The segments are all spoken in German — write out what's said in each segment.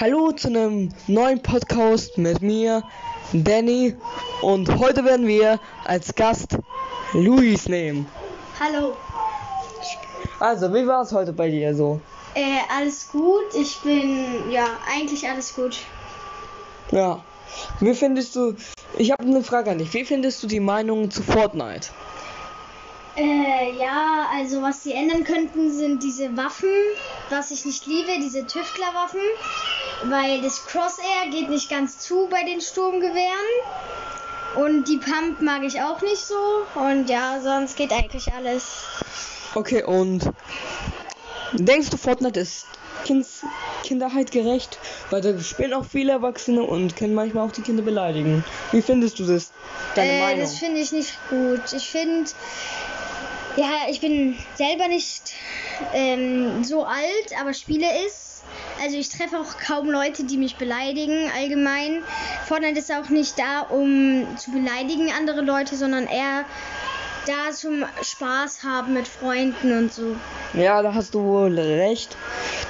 Hallo zu einem neuen Podcast mit mir, Danny. Und heute werden wir als Gast Luis nehmen. Hallo. Also, wie war es heute bei dir so? Äh, alles gut. Ich bin, ja, eigentlich alles gut. Ja. Wie findest du, ich habe eine Frage an dich. Wie findest du die Meinung zu Fortnite? Äh, ja, also was sie ändern könnten, sind diese Waffen, was ich nicht liebe, diese Tüftlerwaffen, weil das Crosshair geht nicht ganz zu bei den Sturmgewehren. Und die Pump mag ich auch nicht so. Und ja, sonst geht eigentlich alles. Okay, und denkst du, Fortnite ist kind Kinderheit gerecht? Weil da spielen auch viele Erwachsene und können manchmal auch die Kinder beleidigen. Wie findest du das? Deine äh, Meinung? das finde ich nicht gut. Ich finde, ja, ich bin selber nicht ähm, so alt, aber spiele es. Also ich treffe auch kaum Leute, die mich beleidigen allgemein. Fortnite ist auch nicht da, um zu beleidigen andere Leute, sondern eher da zum Spaß haben mit Freunden und so. Ja, da hast du wohl recht.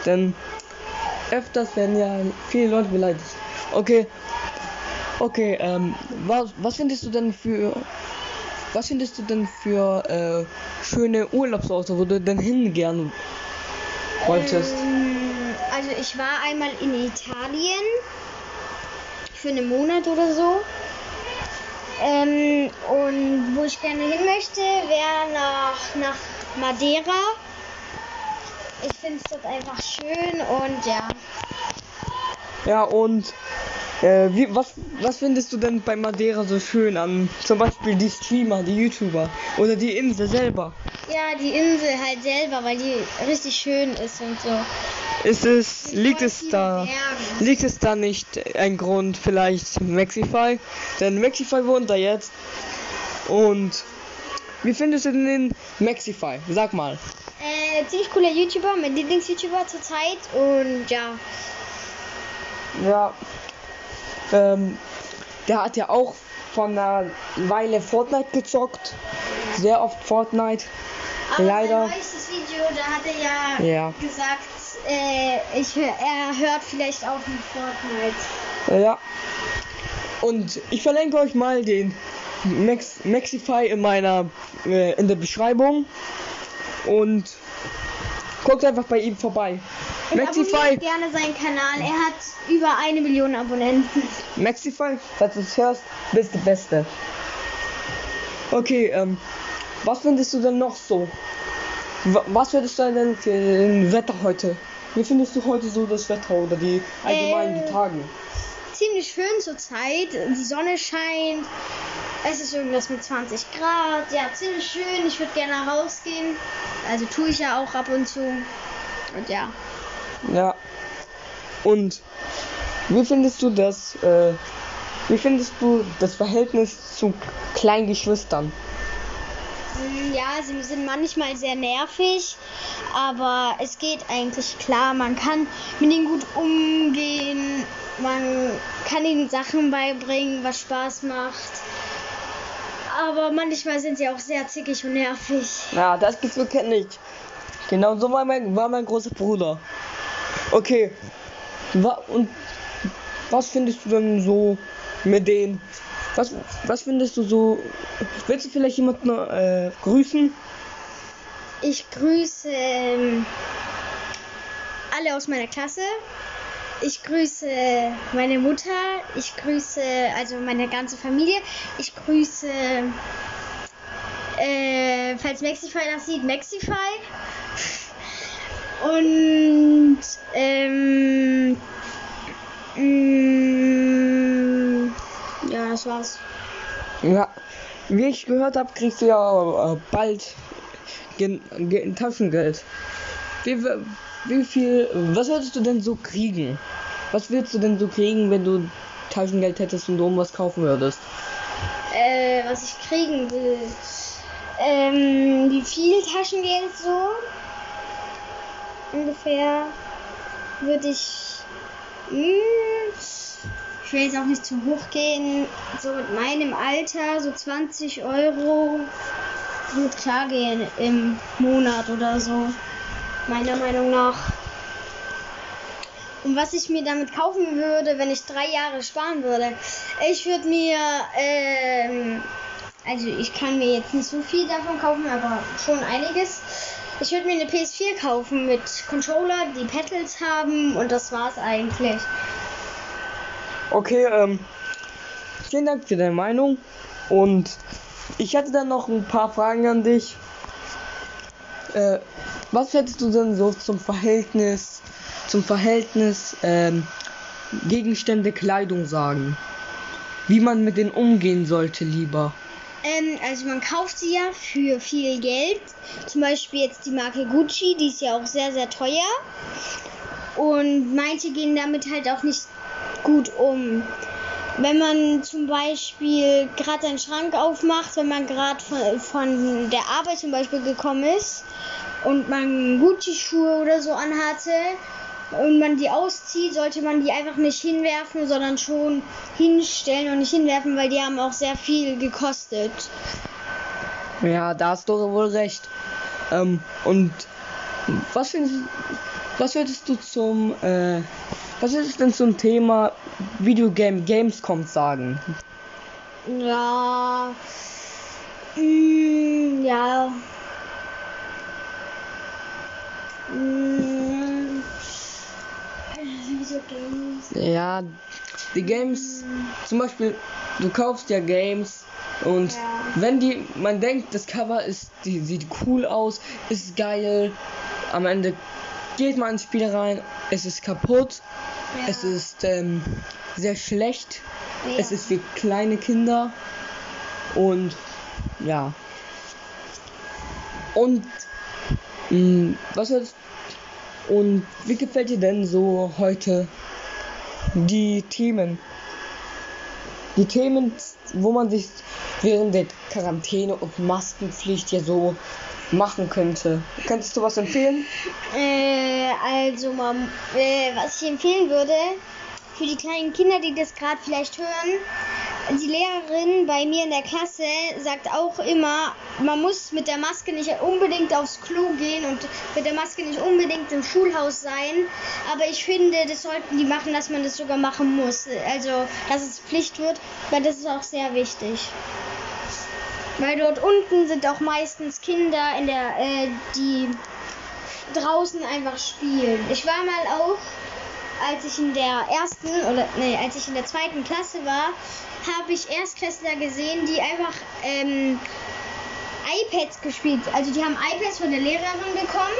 Denn öfters werden ja viele Leute beleidigt. Okay. Okay, ähm, was, was findest du denn für was findest du denn für äh, schöne Urlaubsorte, wo du denn hingern wolltest? Ähm, also ich war einmal in Italien für einen Monat oder so. Ähm, und wo ich gerne hin möchte, wäre nach, nach Madeira. Ich finde es dort einfach schön und ja. Ja, und äh, wie, was, was findest du denn bei Madeira so schön an zum Beispiel die Streamer, die YouTuber oder die Insel selber? Ja, die Insel halt selber, weil die richtig schön ist und so. Ist es, liegt es da, liegt es da nicht ein Grund vielleicht Maxify? Denn Maxify wohnt da jetzt. Und wie findest du denn den Maxify? Sag mal. Äh, ziemlich cooler YouTuber, mein Lieblings-YouTuber zurzeit und ja. Ja. Ähm, der hat ja auch von einer Weile Fortnite gezockt. Sehr oft Fortnite. Aber Leider. sein neuestes Video, da hat er ja, Ja. gesagt, äh, ich, er hört vielleicht auch mit Fortnite. Ja. Und ich verlinke euch mal den Max Maxify in meiner äh, in der Beschreibung und guckt einfach bei ihm vorbei. Und Maxify, gerne seinen Kanal. Er hat über eine Million Abonnenten. Maxify, falls du es hörst, bist der Beste. Okay, ähm, was findest du denn noch so? Wa- Was würdest du denn für ein Wetter heute? Wie findest du heute so das Wetter oder die allgemeinen Äh, die Tage? Ziemlich schön zurzeit. Die Sonne scheint. Es ist irgendwas mit 20 Grad. Ja, ziemlich schön. Ich würde gerne rausgehen. Also tue ich ja auch ab und zu. Und ja. Ja. Und wie findest du das, äh, wie findest du das Verhältnis zu kleinen Geschwistern? Mm, Ja, sie sind manchmal sehr nervig, aber es geht eigentlich klar. Man kann mit ihnen gut umgehen, man kann ihnen Sachen beibringen, was Spaß macht. Aber manchmal sind sie auch sehr zickig und nervig. Ja, das Gefühl kenne ich. Genau so war mein, war mein großer Bruder. Okay. Und was findest du denn so mit denen? Was, was findest du so? Willst du vielleicht jemanden äh, grüßen? Ich grüße ähm, alle aus meiner Klasse. Ich grüße meine Mutter. Ich grüße also meine ganze Familie. Ich grüße, äh, falls Maxify das sieht, Maxify. Und ähm, mm, ja, das war's. Ja. Wie ich gehört habe, kriegst du ja äh, bald Gen Ge Taschengeld. Wie, wie viel, was würdest du denn so kriegen? Was würdest du denn so kriegen, wenn du Taschengeld hättest und du was kaufen würdest? äh, was ich kriegen will. Ähm, wie viel Taschengeld so? Ungefähr würde ich. Hm, ich will jetzt auch nicht zu hoch gehen. So mit meinem Alter, so 20 Euro gut klar gehen im Monat oder so. Meiner Meinung nach. Und was ich mir damit kaufen würde, wenn ich drei Jahre sparen würde, ich würde mir, ähm, also ich kann mir jetzt nicht so viel davon kaufen, aber schon einiges. Ich würde mir eine PS4 kaufen mit Controller, die Pedals haben und das war's eigentlich. Okay, ähm, vielen Dank für deine Meinung. Und ich hätte dann noch ein paar Fragen an dich. Äh, was hättest du denn so zum Verhältnis, zum Verhältnis ähm, Gegenstände, Kleidung sagen? Wie man mit denen umgehen sollte lieber? Ähm, also man kauft sie ja für viel Geld. Zum Beispiel jetzt die Marke Gucci, die ist ja auch sehr, sehr teuer. Und manche gehen damit halt auch nicht gut um. Wenn man zum Beispiel gerade einen Schrank aufmacht, wenn man gerade von, von der Arbeit zum Beispiel gekommen ist und man Gucci-Schuhe oder so anhatte und man die auszieht, sollte man die einfach nicht hinwerfen, sondern schon hinstellen und nicht hinwerfen, weil die haben auch sehr viel gekostet. Ja, da hast du wohl recht. Ähm, und was findest, was würdest du zum, äh, was du denn zum Thema Videogame Gamescom sagen? Ja. Mm, ja. Mm? Ja, die Games, zum Beispiel, du kaufst ja Games und Ja. wenn die, man denkt, das Cover ist, die sieht cool aus, ist geil, am Ende geht man ins Spiel rein, es ist kaputt. Es ist ähm, sehr schlecht, Ja. es ist für kleine Kinder und ja. Und mh, was ist und wie gefällt dir denn so heute die Themen? Die Themen, wo man sich während der Quarantäne und Maskenpflicht ja so machen könnte. Könntest du was empfehlen? Äh, also, man, äh, was ich empfehlen würde, für die kleinen Kinder, die das gerade vielleicht hören, die Lehrerin bei mir in der Klasse sagt auch immer, man muss mit der Maske nicht unbedingt aufs Klo gehen und mit der Maske nicht unbedingt im Schulhaus sein. Aber ich finde, das sollten die machen, dass man das sogar machen muss. Also, dass es Pflicht wird, weil das ist auch sehr wichtig. Weil dort unten sind auch meistens Kinder in der, äh, die draußen einfach spielen. Ich war mal auch, als ich in der ersten oder nee, als ich in der zweiten Klasse war, habe ich Erstklässler gesehen, die einfach ähm, iPads gespielt. Also die haben iPads von der Lehrerin bekommen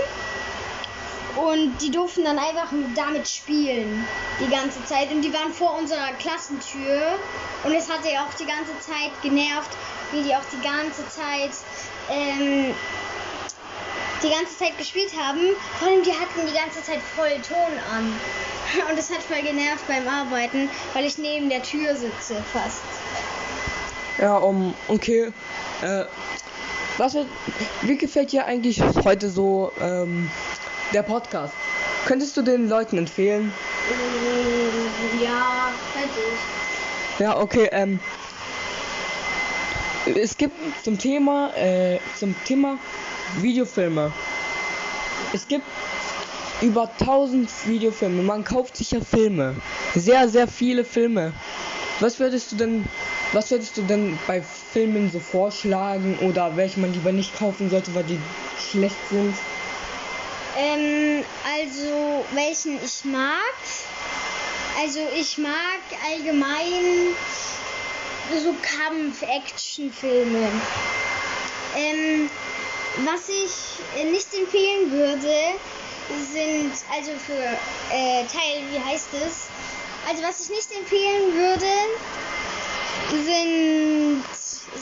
und die durften dann einfach damit spielen die ganze Zeit. Und die waren vor unserer Klassentür und es hatte ja auch die ganze Zeit genervt, wie die auch die ganze Zeit ähm, die ganze Zeit gespielt haben. Vor allem die hatten die ganze Zeit voll Ton an. Und das hat voll genervt beim Arbeiten, weil ich neben der Tür sitze fast. Ja, um, okay. Äh, was wie gefällt dir eigentlich heute so ähm, der Podcast? Könntest du den Leuten empfehlen? Ja, könnte ich. Ja, okay, ähm. Es gibt zum Thema, äh, zum Thema Videofilme. Es gibt über 1000 Videofilme. Man kauft sich ja Filme. Sehr, sehr viele Filme. Was würdest du denn, was würdest du denn bei Filmen so vorschlagen oder welche man lieber nicht kaufen sollte, weil die schlecht sind? Ähm, also welchen ich mag. Also ich mag allgemein so Kampf-Action-Filme. Ähm, was ich äh, nicht empfehlen würde, sind also für äh, Teil, wie heißt es? Also was ich nicht empfehlen würde, sind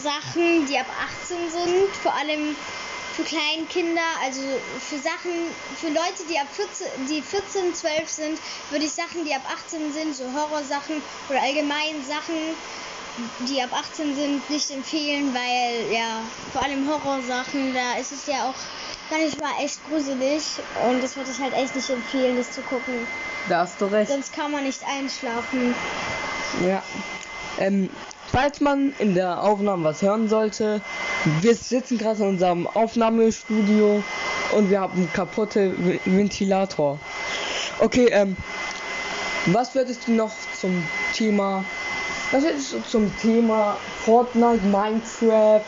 Sachen, die ab 18 sind, vor allem für Kleinkinder, also für Sachen, für Leute, die ab 14, die 14, 12 sind, würde ich Sachen, die ab 18 sind, so Horrorsachen oder allgemein Sachen, die ab 18 sind, nicht empfehlen, weil ja, vor allem Horrorsachen, da ist es ja auch manchmal echt gruselig und das würde ich halt echt nicht empfehlen, das zu gucken. Da hast du recht. Sonst kann man nicht einschlafen. Ja. Ähm, falls man in der Aufnahme was hören sollte, wir sitzen gerade in unserem Aufnahmestudio und wir haben einen kaputten Ventilator. Okay, ähm, Was würdest du noch zum Thema, was würdest du zum Thema Fortnite, Minecraft,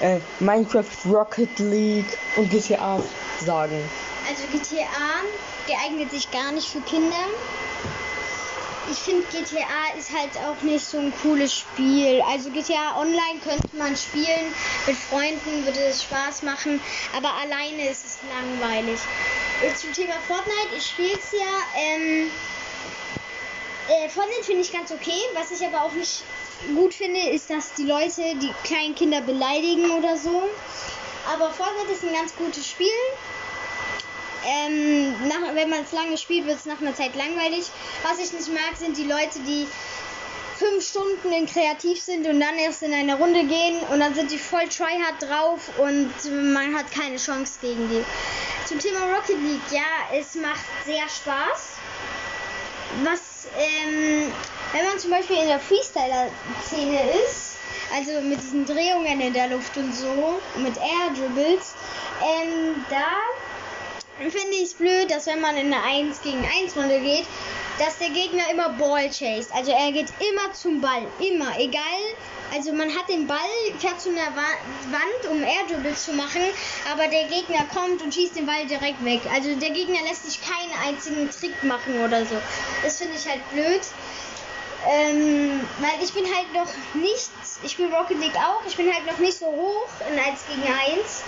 äh, Minecraft Rocket League und GTA sagen? Also GTA geeignet sich gar nicht für Kinder. Ich finde GTA ist halt auch nicht so ein cooles Spiel. Also GTA Online könnte man spielen, mit Freunden würde es Spaß machen, aber alleine ist es langweilig. Zum Thema Fortnite, ich spiele es ja. Ähm, äh, Fortnite finde ich ganz okay. Was ich aber auch nicht gut finde, ist, dass die Leute die kleinen Kinder beleidigen oder so. Aber Fortnite ist ein ganz gutes Spiel. Ähm, nach, wenn man es lange spielt, wird es nach einer Zeit langweilig. Was ich nicht mag, sind die Leute, die fünf Stunden in kreativ sind und dann erst in eine Runde gehen und dann sind die voll tryhard drauf und man hat keine Chance gegen die. Zum Thema Rocket League, ja, es macht sehr Spaß. Was, ähm, wenn man zum Beispiel in der Freestyler-Szene ist, also mit diesen Drehungen in der Luft und so, mit Air Dribbles, ähm, da finde ich es blöd, dass wenn man in eine 1 gegen 1 Runde geht, dass der Gegner immer Ball chased. Also er geht immer zum Ball. Immer. Egal. Also man hat den Ball, fährt zu einer Wand, um Air Dribbles zu machen, aber der Gegner kommt und schießt den Ball direkt weg. Also der Gegner lässt sich keinen einzigen Trick machen oder so. Das finde ich halt blöd. Ähm, weil ich bin halt noch nicht, ich spiele Rocket League auch, ich bin halt noch nicht so hoch in 1 gegen 1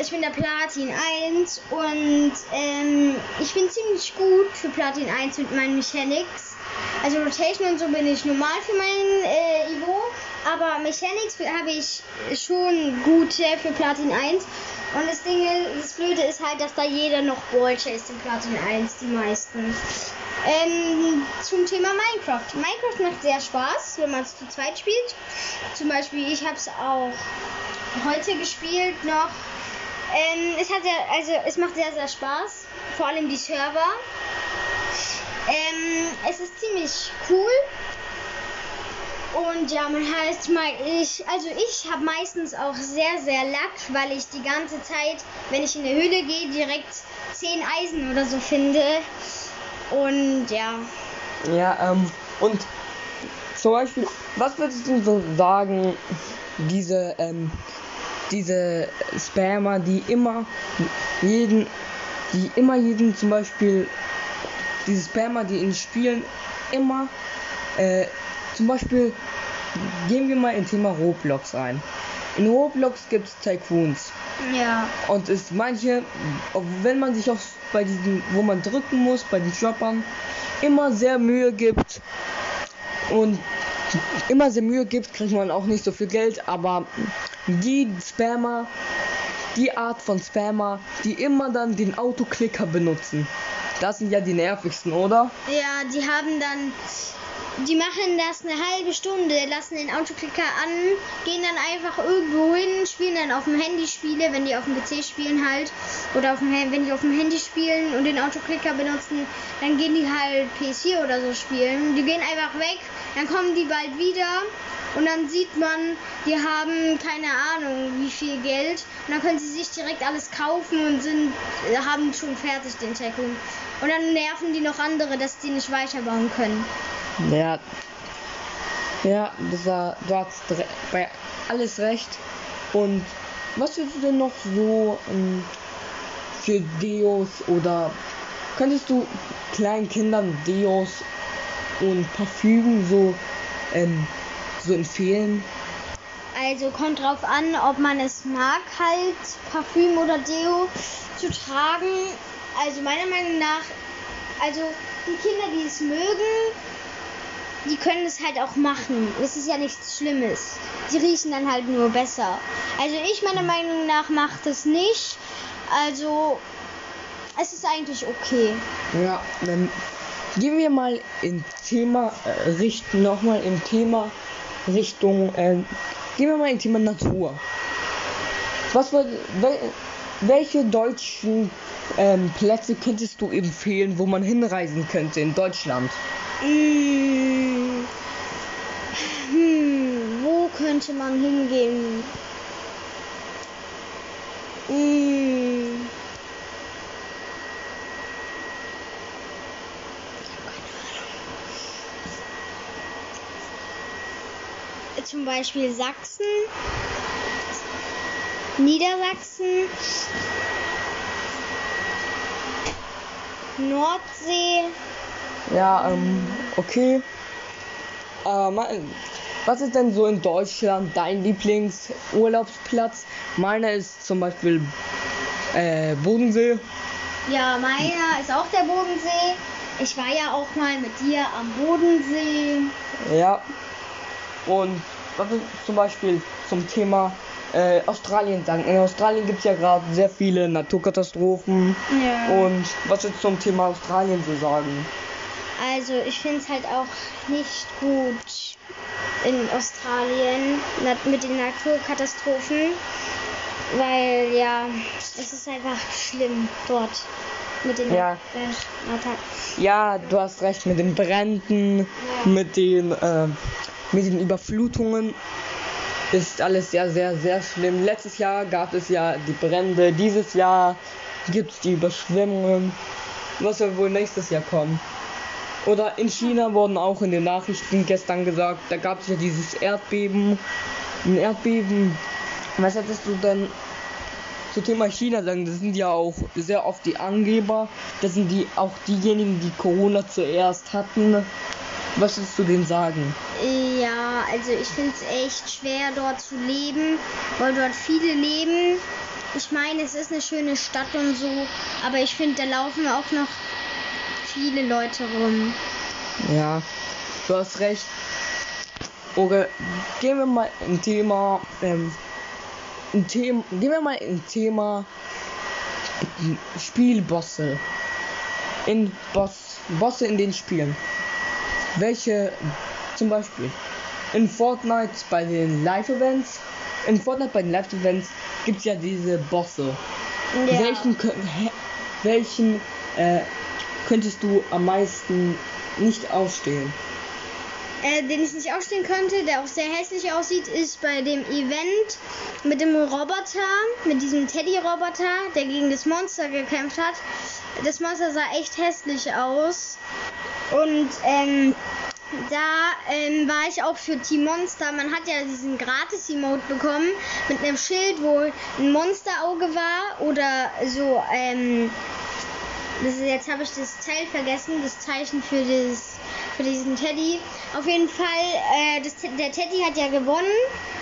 ich bin der Platin 1 und ähm, ich bin ziemlich gut für Platin 1 mit meinen Mechanics. Also Rotation und so bin ich normal für mein äh, Ivo, aber Mechanics habe ich schon gute für Platin 1. Und das Ding ist, das Blöde ist halt, dass da jeder noch Ball chase in Platin 1, die meisten. Ähm, zum Thema Minecraft. Minecraft macht sehr Spaß, wenn man es zu zweit spielt. Zum Beispiel, ich habe es auch heute gespielt noch ähm, es hat ja, also es macht sehr, sehr Spaß. Vor allem die Server. Ähm, es ist ziemlich cool. Und ja, man heißt mal, ich, also ich habe meistens auch sehr, sehr Lack, weil ich die ganze Zeit, wenn ich in der Höhle gehe, direkt 10 Eisen oder so finde. Und ja. Ja, ähm, und zum Beispiel, was würdest du so sagen, diese, ähm, diese Spammer, die immer jeden, die immer jeden zum Beispiel, diese Spammer, die in Spielen immer, äh, zum Beispiel, gehen wir mal in Thema Roblox ein. In Roblox gibt es Tycoons. Ja. Und es manche, wenn man sich auch bei diesen, wo man drücken muss, bei den Shoppern, immer sehr Mühe gibt und immer sehr Mühe gibt, kriegt man auch nicht so viel Geld, aber die Spammer, die Art von Spammer, die immer dann den Autoklicker benutzen, das sind ja die nervigsten, oder? Ja, die haben dann die machen das eine halbe Stunde, lassen den Autoklicker an, gehen dann einfach irgendwo hin, spielen dann auf dem Handy Spiele, wenn die auf dem PC spielen halt, oder auf dem, wenn die auf dem Handy spielen und den Autoklicker benutzen, dann gehen die halt PS4 oder so spielen. Die gehen einfach weg, dann kommen die bald wieder und dann sieht man, die haben keine Ahnung wie viel Geld und dann können sie sich direkt alles kaufen und sind haben schon fertig den Tackle. Und dann nerven die noch andere, dass die nicht weiterbauen können. Ja. Ja, das war, du bei alles recht. Und was würdest du denn noch so ähm, für Deos oder könntest du kleinen Kindern Deos und Parfümen so, ähm, so empfehlen? Also kommt drauf an, ob man es mag, halt Parfüm oder Deo zu tragen. Also meiner Meinung nach, also die Kinder, die es mögen, die können es halt auch machen. Es ist ja nichts Schlimmes. Die riechen dann halt nur besser. Also ich meiner Meinung nach macht es nicht. Also es ist eigentlich okay. Ja, dann gehen wir mal im Thema äh, richten nochmal im Thema Richtung äh, gehen wir mal im Thema Natur. Was wird wel, welche deutschen ähm, Plätze könntest du empfehlen, wo man hinreisen könnte in Deutschland? Hm, hm, wo könnte man hingehen? Hm. Zum Beispiel Sachsen, Niedersachsen, Nordsee. Ja, ähm, okay. Äh, mal, was ist denn so in Deutschland dein Lieblingsurlaubsplatz? Meiner ist zum Beispiel äh, Bodensee. Ja, meiner ist auch der Bodensee. Ich war ja auch mal mit dir am Bodensee. Ja. Und was ist zum Beispiel zum Thema äh, Australien sagen? In Australien gibt es ja gerade sehr viele Naturkatastrophen. Ja. Und was ist zum Thema Australien zu sagen? Also ich finde es halt auch nicht gut in Australien mit den Naturkatastrophen, weil ja, es ist einfach schlimm dort mit den Ja. äh. Ja, du hast recht mit den Bränden, Ja. mit den äh, mit den Überflutungen ist alles sehr, sehr, sehr schlimm. Letztes Jahr gab es ja die Brände, dieses Jahr gibt es die Überschwemmungen. Was soll wohl nächstes Jahr kommen? Oder in China wurden auch in den Nachrichten gestern gesagt, da gab es ja dieses Erdbeben. Ein Erdbeben. Was hättest du denn zum Thema China sagen? Das sind ja auch sehr oft die Angeber. Das sind die auch diejenigen, die Corona zuerst hatten. Was willst du denen sagen? Ja, also ich finde es echt schwer dort zu leben, weil dort viele leben. Ich meine, es ist eine schöne Stadt und so, aber ich finde, da laufen auch noch viele Leute rum. Ja, du hast recht. Okay, gehen wir mal ein Thema, ähm, ein Thema, gehen wir mal ein Thema Spielbosse. In Boss, Bosse in den Spielen. Welche, zum Beispiel, in Fortnite bei den Live-Events, in Fortnite bei den Live-Events gibt es ja diese Bosse. Ja. Welchen, welchen äh, könntest du am meisten nicht aufstehen? Äh, den ich nicht aufstehen könnte, der auch sehr hässlich aussieht, ist bei dem Event mit dem Roboter, mit diesem Teddy-Roboter, der gegen das Monster gekämpft hat. Das Monster sah echt hässlich aus. Und ähm, da ähm, war ich auch für Team Monster. Man hat ja diesen Gratis-Emote bekommen mit einem Schild, wo ein Monsterauge war oder so. Ähm, das ist, jetzt habe ich das Teil vergessen, das Zeichen für das für diesen Teddy. Auf jeden Fall, äh, das, der Teddy hat ja gewonnen.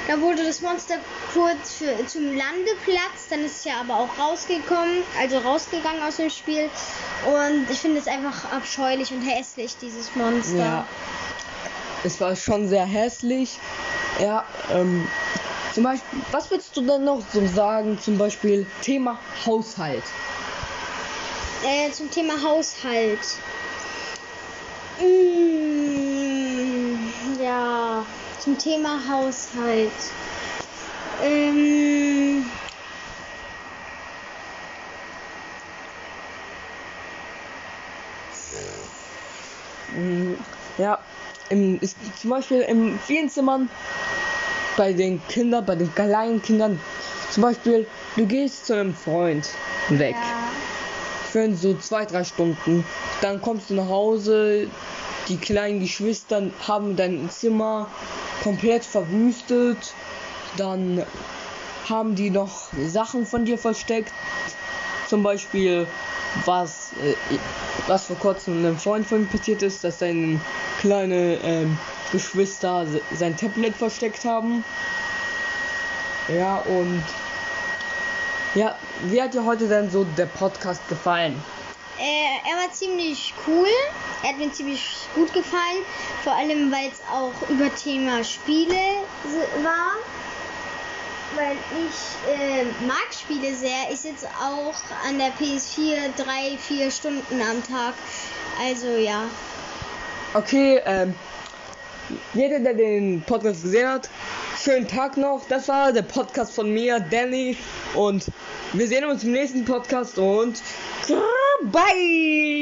Da wurde das Monster kurz für, zum Landeplatz, dann ist es ja aber auch rausgekommen, also rausgegangen aus dem Spiel. Und ich finde es einfach abscheulich und hässlich, dieses Monster. Ja. Es war schon sehr hässlich. Ja, ähm, zum Beispiel, was würdest du denn noch so sagen? Zum Beispiel Thema Haushalt. Äh, zum Thema Haushalt. Mm, ja, zum Thema Haushalt. Ähm, Mm, Ja, im, ist zum Beispiel in vielen Zimmern bei den Kindern, bei den kleinen Kindern, zum Beispiel, du gehst zu einem Freund weg ja, für so zwei, drei Stunden, dann kommst du nach Hause, die kleinen Geschwister haben dein Zimmer komplett verwüstet, dann haben die noch Sachen von dir versteckt, zum Beispiel was, äh, was vor kurzem einem Freund von mir passiert ist, dass seine kleine ähm, Geschwister se- sein Tablet versteckt haben. Ja, und ja, wie hat dir heute denn so der Podcast gefallen? äh, er war ziemlich cool. Er hat mir ziemlich gut gefallen. Vor allem, weil es auch über Thema Spiele war. Weil ich äh, mag Spiele sehr. Ich sitze auch an der PS4 drei, vier Stunden am Tag. Also ja. Okay, ähm, jeder, der den Podcast gesehen hat, schönen Tag noch. Das war der Podcast von mir, Danny. Und wir sehen uns im nächsten Podcast und bye!